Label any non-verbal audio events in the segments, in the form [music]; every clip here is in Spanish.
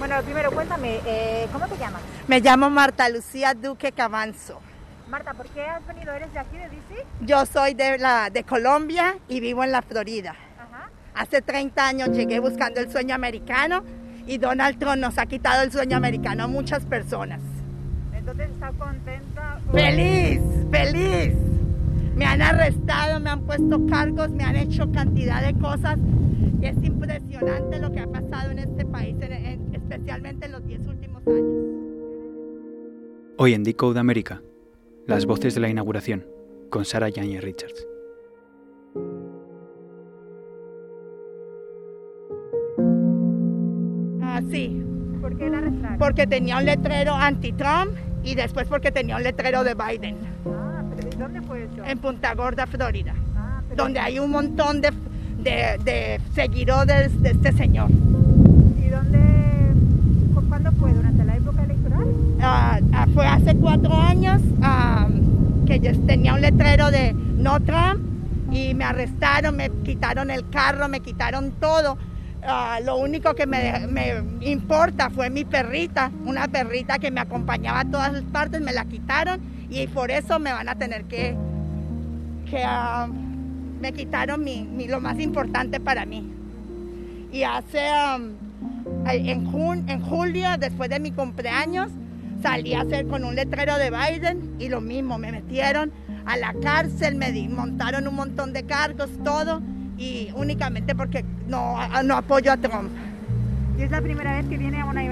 Bueno, primero cuéntame, eh, ¿cómo te llamas? Me llamo Marta Lucía Duque Cabanzo. Marta, ¿por qué has venido? ¿Eres de aquí, de DC? Yo soy de, la, de Colombia y vivo en la Florida. Ajá. Hace 30 años llegué buscando el sueño americano y Donald Trump nos ha quitado el sueño americano a muchas personas. Entonces, ¿estás contenta? ¡Feliz! ¡Feliz! Me han arrestado, me han puesto cargos, me han hecho cantidad de cosas. Y es impresionante lo que ha pasado en este país, en- en- especialmente en los 10 últimos años. Hoy en Decode América, las voces de la inauguración, con Sarah Jane Richards. Ah, sí, ¿Por qué la arrestaron? porque tenía un letrero anti-Trump y después porque tenía un letrero de Biden Ah, pero ¿de dónde fue eso? en Punta Gorda, Florida, Ah, pero- donde hay un montón de, de, de seguidores de este señor. ¿Y dónde? cu- ¿Cuándo fue? ¿Durante la época Ah, ah, fue hace cuatro años ah, que yo tenía un letrero de no Trump y me arrestaron, me quitaron el carro, me quitaron todo. Ah, lo único que me, importa fue mi perrita, una perrita que me acompañaba a todas las partes, me la quitaron y por eso me van a tener que, que me quitaron lo más importante para mí. Y hace um, en, jun- en julio, después de mi cumpleaños, salí a hacer con un letrero de Biden y lo mismo, me metieron a la cárcel, me montaron un montón de cargos, todo, y únicamente porque no, no apoyo a Trump. ¿Y es la primera vez que viene a una,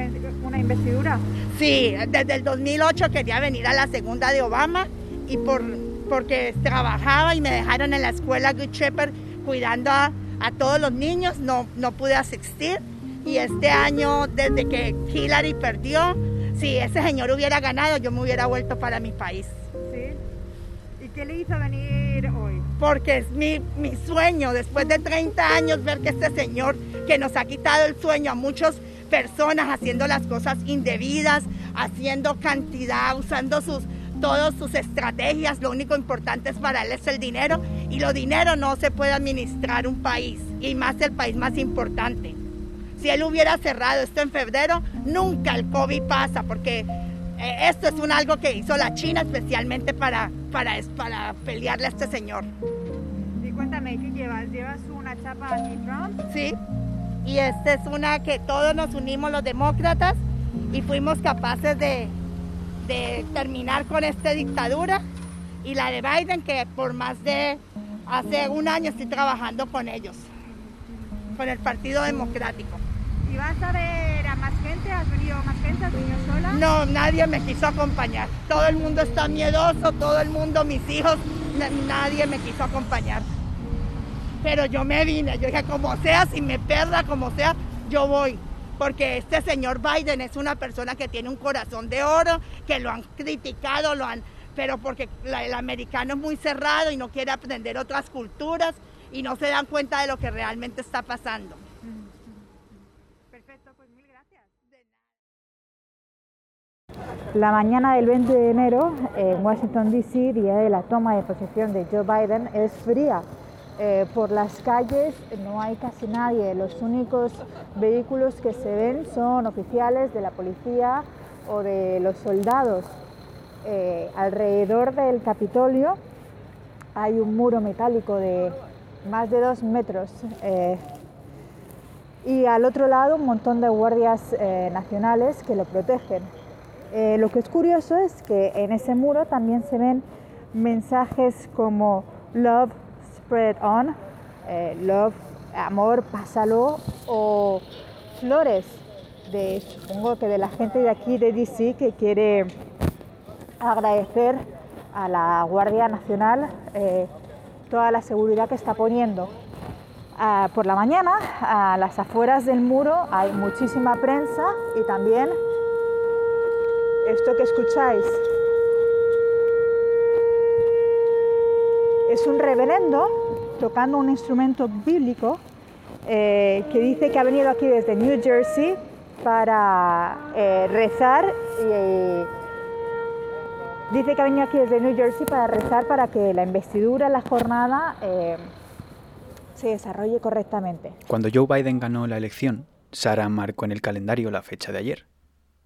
una investidura? Sí, desde el 2008 quería venir a la segunda de Obama y por, porque trabajaba y me dejaron en la escuela Good Shepherd cuidando a, a todos los niños, no, no pude asistir. Y este año, desde que Hillary perdió, si ese señor hubiera ganado, yo me hubiera vuelto para mi país. Sí. ¿Y qué le hizo venir hoy? Porque es mi, mi sueño, después de 30 años, ver que este señor que nos ha quitado el sueño a muchas personas haciendo las cosas indebidas, haciendo cantidad, usando sus, todas sus estrategias, lo único importante es para él es el dinero y lo dinero no se puede administrar un país y más el país más importante. Si él hubiera cerrado esto en febrero, nunca el COVID pasa porque eh, esto es un algo que hizo la China especialmente para, para, para pelearle a este señor. Y cuéntame, ¿qué llevas? ¿Llevas una chapa anti-Trump? Sí. Y esta es una que todos nos unimos los demócratas y fuimos capaces de, de terminar con esta dictadura. Y la de Biden, que por más de hace un año estoy trabajando con ellos, con el Partido Democrático. ¿Y vas a ver a más gente? ¿Has venido más gente? ¿Has venido sola? No, nadie me quiso acompañar. Todo el mundo está miedoso, todo el mundo, mis hijos, na- nadie me quiso acompañar. Pero yo me vine, yo dije, como sea, si me perda, como sea, yo voy. Porque este señor Biden es una persona que tiene un corazón de oro, que lo han criticado, lo han, pero porque el americano es muy cerrado y no quiere aprender otras culturas y no se dan cuenta de lo que realmente está pasando. La mañana del 20 de enero en Washington, D.C., día de la toma de posesión de Joe Biden, es fría. Eh, por las calles no hay casi nadie. Los únicos vehículos que se ven son oficiales de la policía o de los soldados. Eh, alrededor del Capitolio hay un muro metálico de más de dos metros. eh, y al otro lado un montón de guardias nacionales que lo protegen. Eh, lo que es curioso es que en ese muro también se ven mensajes como Love Spread On, eh, Love, amor, pásalo, o flores, de, supongo que de la gente de aquí de DC que quiere agradecer a la Guardia Nacional eh, toda la seguridad que está poniendo. Ah, por la mañana, a las afueras del muro hay muchísima prensa y también esto que escucháis. Es un reverendo tocando un instrumento bíblico eh, que dice que ha venido aquí desde New Jersey para eh, rezar y eh, dice que ha venido aquí desde New Jersey para rezar para que la investidura, la jornada se desarrolle correctamente. Cuando Joe Biden ganó la elección, Sara marcó en el calendario la fecha de ayer,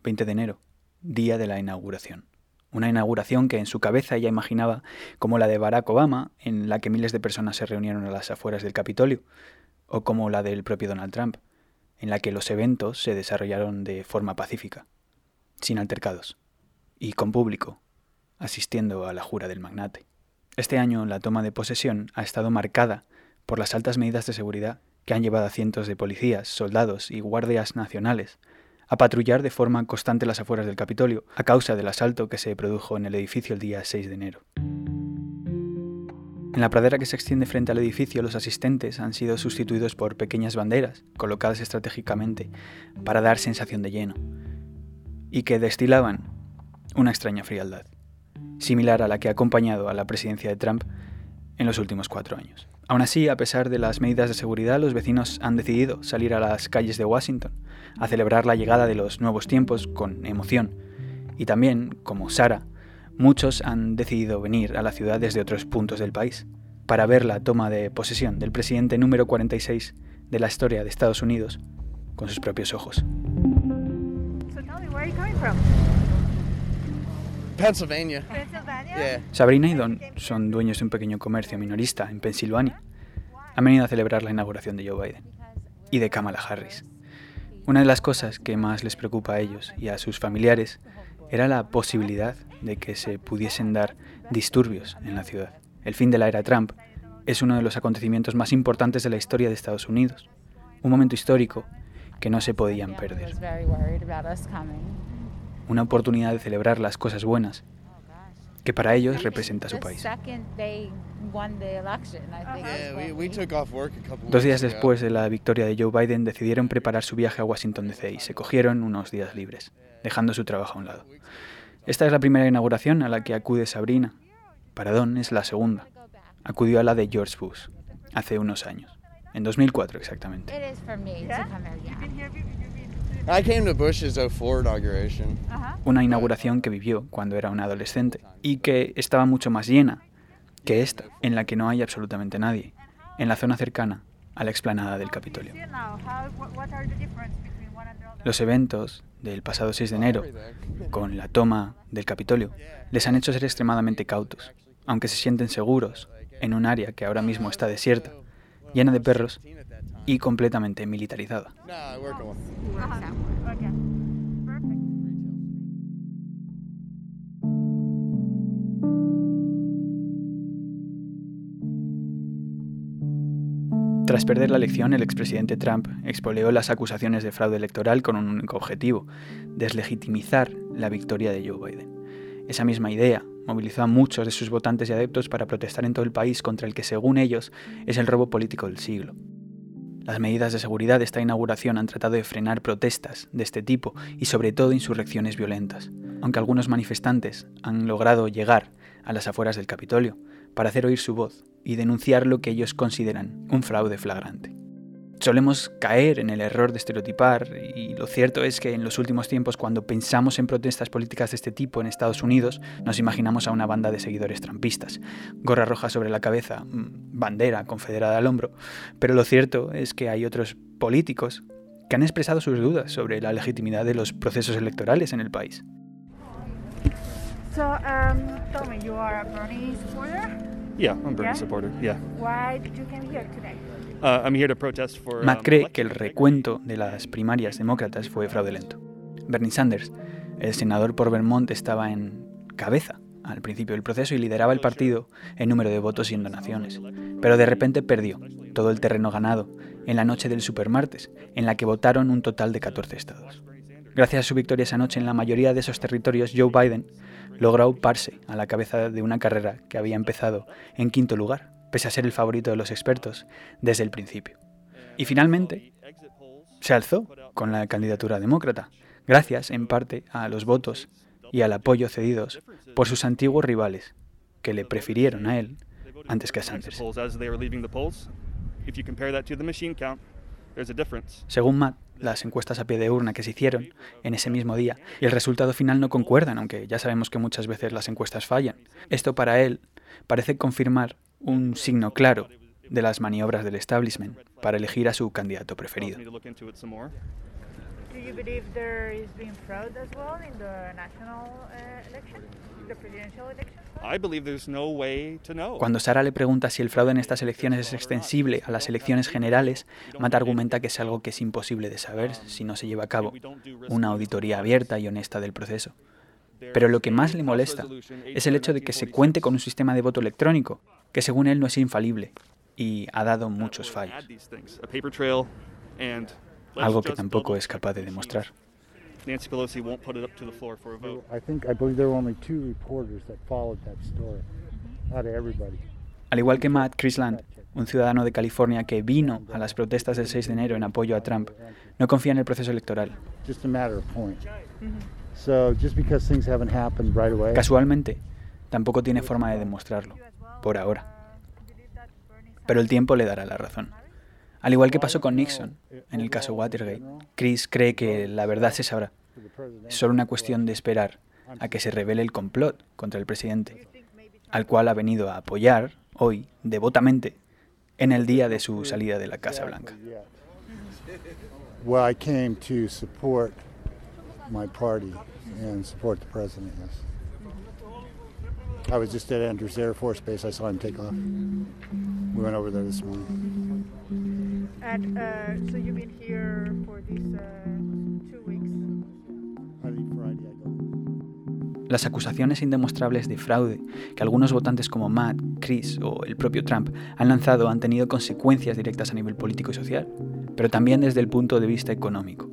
20 de enero, día de la inauguración. Una inauguración que en su cabeza ella imaginaba como la de Barack Obama, en la que miles de personas se reunieron a las afueras del Capitolio, o como la del propio Donald Trump, en la que los eventos se desarrollaron de forma pacífica, sin altercados, y con público, asistiendo a la jura del magnate. Este año la toma de posesión ha estado marcada por las altas medidas de seguridad que han llevado a cientos de policías, soldados y guardias nacionales a patrullar de forma constante las afueras del Capitolio a causa del asalto que se produjo en el edificio el día 6 de enero. En la pradera que se extiende frente al edificio, los asistentes han sido sustituidos por pequeñas banderas, colocadas estratégicamente para dar sensación de lleno, y que destilaban una extraña frialdad, similar a la que ha acompañado a la presidencia de Trump en los últimos cuatro años. Aún así, a pesar de las medidas de seguridad, los vecinos han decidido salir a las calles de Washington a celebrar la llegada de los nuevos tiempos con emoción. Y también, como Sara, muchos han decidido venir a la ciudad desde otros puntos del país para ver la toma de posesión del presidente número 46 de la historia de Estados Unidos con sus propios ojos. Pennsylvania. Sabrina y Don son dueños de un pequeño comercio minorista en Pensilvania. Han venido a celebrar la inauguración de Joe Biden y de Kamala Harris. Una de las cosas que más les preocupa a ellos y a sus familiares era la posibilidad de que se pudiesen dar disturbios en la ciudad. El fin de la era Trump es uno de los acontecimientos más importantes de la historia de Estados Unidos, un momento histórico que no se podían perder. Una oportunidad de celebrar las cosas buenas que para ellos representa su país. Dos días después de la victoria de Joe Biden decidieron preparar su viaje a Washington DC y se cogieron unos días libres, dejando su trabajo a un lado. Esta es la primera inauguración a la que acude Sabrina. Para Don es la segunda. Acudió a la de George Bush, hace unos años, en 2004 exactamente. Una inauguración que vivió cuando era un adolescente y que estaba mucho más llena que esta, en la que no hay absolutamente nadie, en la zona cercana a la explanada del Capitolio. Los eventos del pasado 6 de enero, con la toma del Capitolio, les han hecho ser extremadamente cautos, aunque se sienten seguros en un área que ahora mismo está desierta, llena de perros y completamente militarizada. Tras perder la elección, el expresidente Trump expolió las acusaciones de fraude electoral con un único objetivo, deslegitimizar la victoria de Joe Biden. Esa misma idea movilizó a muchos de sus votantes y adeptos para protestar en todo el país contra el que, según ellos, es el robo político del siglo. Las medidas de seguridad de esta inauguración han tratado de frenar protestas de este tipo y sobre todo insurrecciones violentas, aunque algunos manifestantes han logrado llegar a las afueras del Capitolio para hacer oír su voz y denunciar lo que ellos consideran un fraude flagrante. Solemos caer en el error de estereotipar y lo cierto es que en los últimos tiempos cuando pensamos en protestas políticas de este tipo en Estados Unidos nos imaginamos a una banda de seguidores trampistas, gorra roja sobre la cabeza, mm, bandera confederada al hombro, pero lo cierto es que hay otros políticos que han expresado sus dudas sobre la legitimidad de los procesos electorales en el país. So, um, tell me, you are a Bernie supporter? Yeah, I'm Bernie Yeah? supporter. Yeah. Why did you come here today? Uh, I'm here to protest for. Matt um, cree que el recuento de las primarias demócratas fue fraudulento. Bernie Sanders, el senador por Vermont, estaba en cabeza al principio del proceso y lideraba el partido en número de votos y en donaciones. Pero de repente perdió todo el terreno ganado en la noche del supermartes, en la que votaron un total de 14 estados. Gracias a su victoria esa noche en la mayoría de esos territorios, Joe Biden logró auparse a la cabeza de una carrera que había empezado en quinto lugar, pese a ser el favorito de los expertos desde el principio. Y finalmente se alzó con la candidatura demócrata, gracias en parte a los votos y al apoyo cedidos por sus antiguos rivales, que le prefirieron a él antes que a Sanders. Según Matt, las encuestas a pie de urna que se hicieron en ese mismo día y el resultado final no concuerdan, aunque ya sabemos que muchas veces las encuestas fallan. Esto para él parece confirmar un signo claro de las maniobras del establishment para elegir a su candidato preferido. Know. Cuando Sara le pregunta si el fraude en estas elecciones es extensible a las elecciones generales, Matt argumenta que es algo que es imposible de saber si no se lleva a cabo una auditoría abierta y honesta del proceso. Pero lo que más le molesta es el hecho de que se cuente con un sistema de voto electrónico, que según él no es infalible y ha dado muchos fallos, algo que tampoco es capaz de demostrar. Nancy Pelosi won't put it up to the floor for a vote. I think I believe there were only two reporters that followed that story out of everybody. Al igual que Matt Crisland, un ciudadano de California que vino a las protestas del 6 de enero en apoyo a Trump, no confía en el proceso electoral. Just a matter of point. So just because things haven't happened right away. Casualmente, tampoco tiene forma de demostrarlo, por ahora. Pero el tiempo le dará la razón. Al igual que pasó con Nixon en el caso Watergate, Chris cree que la verdad se sabrá. Es solo una cuestión de esperar a que se revele el complot contra el presidente, al cual ha venido a apoyar hoy devotamente en el día de su salida de la Casa Blanca. My party and support the president, yes. I was just at Andrews Air Force Base. I saw him take off. We went over there this morning. And uh, so you've been here for these uh, two weeks. Las acusaciones indemostrables de fraude que algunos votantes como Matt, Chris o el propio Trump han lanzado han tenido consecuencias directas a nivel político y social, pero también desde el punto de vista económico.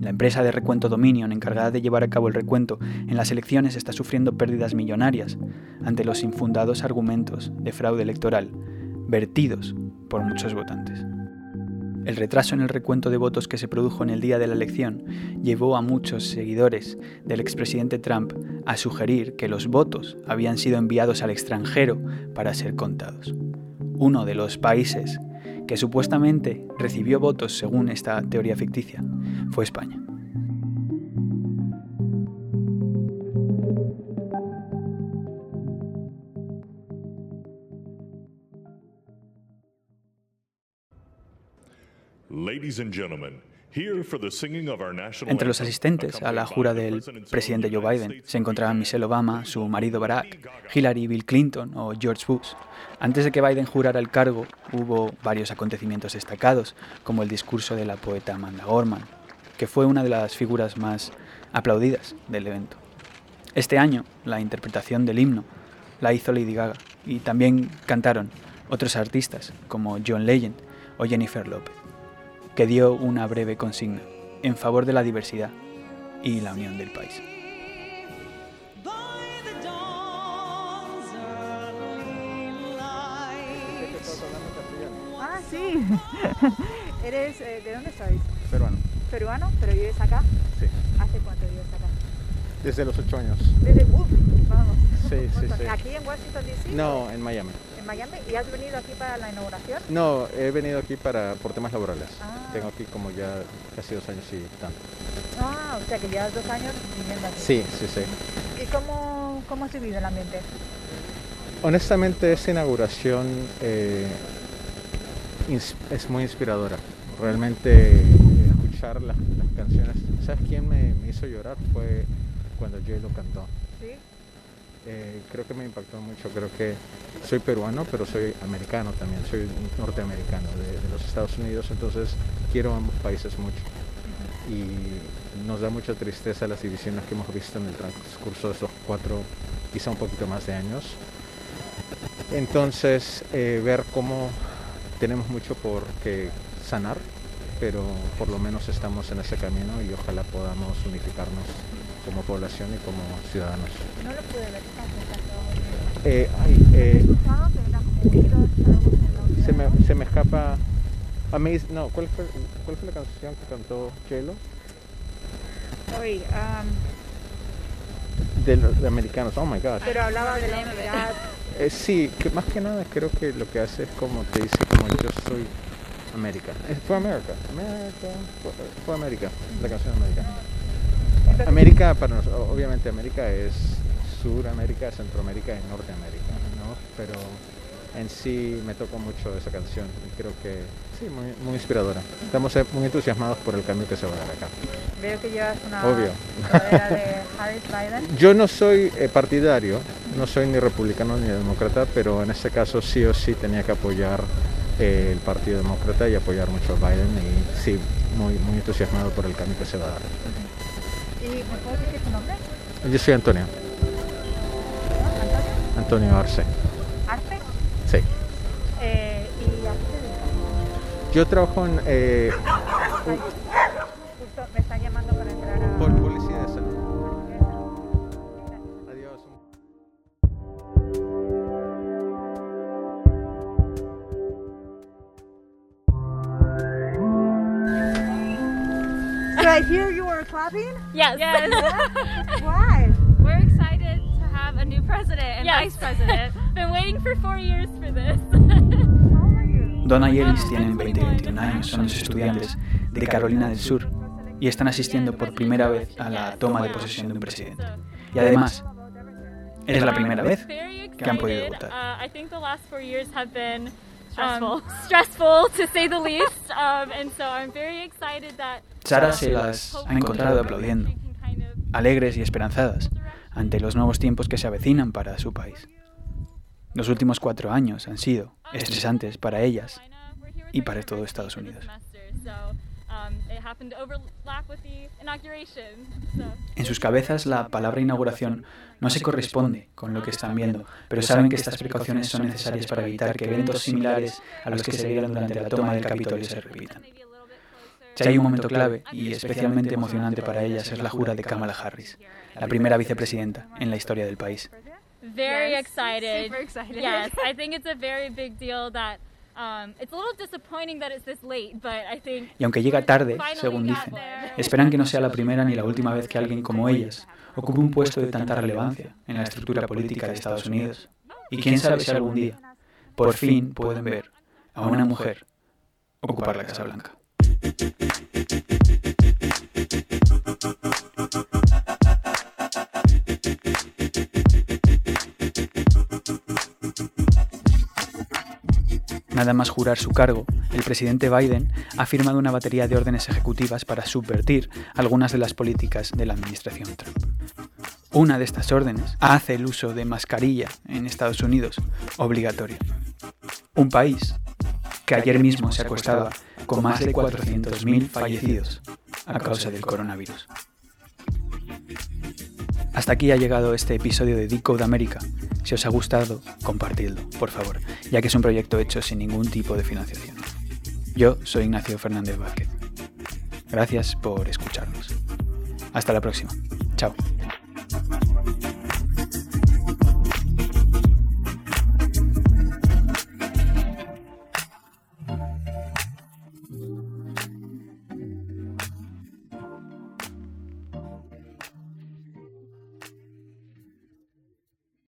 La empresa de recuento Dominion, encargada de llevar a cabo el recuento en las elecciones, está sufriendo pérdidas millonarias ante los infundados argumentos de fraude electoral vertidos por muchos votantes. El retraso en el recuento de votos que se produjo en el día de la elección llevó a muchos seguidores del expresidente Trump a sugerir que los votos habían sido enviados al extranjero para ser contados. Uno de los países que supuestamente recibió votos según esta teoría ficticia fue España. Entre los asistentes a la jura del presidente Joe Biden se encontraban Michelle Obama, su marido Barack, Hillary Bill Clinton o George Bush. Antes de que Biden jurara el cargo, hubo varios acontecimientos destacados, como el discurso de la poeta Amanda Gorman, que fue una de las figuras más aplaudidas del evento. Este año, la interpretación del himno la hizo Lady Gaga y también cantaron otros artistas como John Legend o Jennifer Lopez, que dio una breve consigna en favor de la diversidad y la unión del país. Ah, sí. [laughs] Eres, eh, ¿De dónde sois? Peruano, ¿Peruano? ¿Pero vives acá? sí. ¿Hace cuánto vives acá? Desde los ocho años. Desde, uf, vamos. Sí, sí, sí. ¿Aquí en Washington DC? No, en Miami. ¿En Miami? ¿Y has venido aquí para la inauguración? No, he venido aquí para por temas laborales. Ah. Tengo aquí como ya casi dos años y tanto. Ah, o sea que llevas dos años viviendo aquí. Sí, sí, sí. ¿Y cómo, cómo has vivido el ambiente? Honestamente, esta inauguración eh, es muy inspiradora. Realmente escuchar las, las canciones. ¿Sabes quién me, me hizo llorar? Fue cuando J lo cantó. Sí. Eh, creo que me impactó mucho. Creo que soy peruano, pero soy americano también. Soy norteamericano de, de los Estados Unidos, entonces quiero ambos países mucho. Y nos da mucha tristeza las divisiones que hemos visto en el transcurso de esos cuatro, quizá un poquito más de años. Entonces, eh, ver cómo tenemos mucho por que sanar, pero por lo menos estamos en ese camino y ojalá podamos unificarnos como población y como ciudadanos. No lo pude ver. Eh, ay, eh, se, me, se me escapa. Amaze, no, ¿cuál fue, ¿cuál fue la canción que cantó Chelo? De los de americanos, oh my god. pero hablaba de la unidad. Eh, sí, que más que nada creo que lo que hace es como te dice como yo soy América. Eh, Fue América, América, fue, fue América, la canción América. América para nosotros, obviamente América es Suramérica, Centroamérica y Norteamérica, ¿no? Pero en sí me tocó mucho esa canción y creo que sí, muy, muy inspiradora. Estamos eh, muy entusiasmados por el cambio que se va a dar acá. Veo que llevas una Obvio. de Harris [laughs] Biden. Yo no soy eh, partidario, no soy ni republicano ni demócrata, pero en este caso sí o sí tenía que apoyar eh, el Partido Demócrata y apoyar mucho a Biden y sí, muy, muy entusiasmado por el cambio que se va a dar. ¿Y me puedes decir tu nombre? Yo soy Antonio, ¿Antonio? Antonio Arce, ¿Arce? sí. Eh, ¿Y a qué te dedicas? Yo trabajo en eh, clapping? Yes. Yes. [laughs] Why? We're excited to have a new president and Yes. vice president. [laughs] Been waiting for four years for this. [laughs] How old are you? Donna y Ellis tienen 20 y 21 años, son los estudiantes de Carolina del Sur y están asistiendo por primera vez a la toma de posesión de un presidente. Y además, es la primera vez Very que han podido excited. votar. I think the last four years have been Stressful. stressful to say the least. Um, and so I'm very excited that Sara se las ha encontrado aplaudiendo, alegres y esperanzadas ante los nuevos tiempos que se avecinan para su país. Los últimos cuatro años han sido estresantes para ellas y para todo Estados Unidos. En sus cabezas la palabra inauguración no se corresponde con lo que están viendo, pero saben que estas precauciones son necesarias para evitar que eventos similares a los que se dieron durante la toma del Capitolio se repitan. Si hay un momento clave y especialmente emocionante para ellas es la jura de Kamala Harris, la primera vicepresidenta en la historia del país. Very Yes, excited. super excited. Yes, [laughs] I think it's a very big deal that um, it's a little disappointing that it's this late, but I think Y aunque llega tarde, según dicen, esperan que no sea la primera ni la última vez que alguien como ellas ocupe un puesto de tanta relevancia en la estructura política de Estados Unidos. Y quién sabe si algún día, por fin, pueden ver a una mujer ocupar la Casa Blanca. Nada más jurar su cargo, el presidente Biden ha firmado una batería de órdenes ejecutivas para subvertir algunas de las políticas de la administración Trump. Una de estas órdenes hace el uso de mascarilla en Estados Unidos obligatorio. Un país que ayer mismo se acostaba con más de 400.000 fallecidos a causa del coronavirus. Hasta aquí ha llegado este episodio de Decode América. Si os ha gustado, compartidlo, por favor, ya que es un proyecto hecho sin ningún tipo de financiación. Yo soy Ignacio Fernández Vázquez. Gracias por escucharnos. Hasta la próxima. Chao.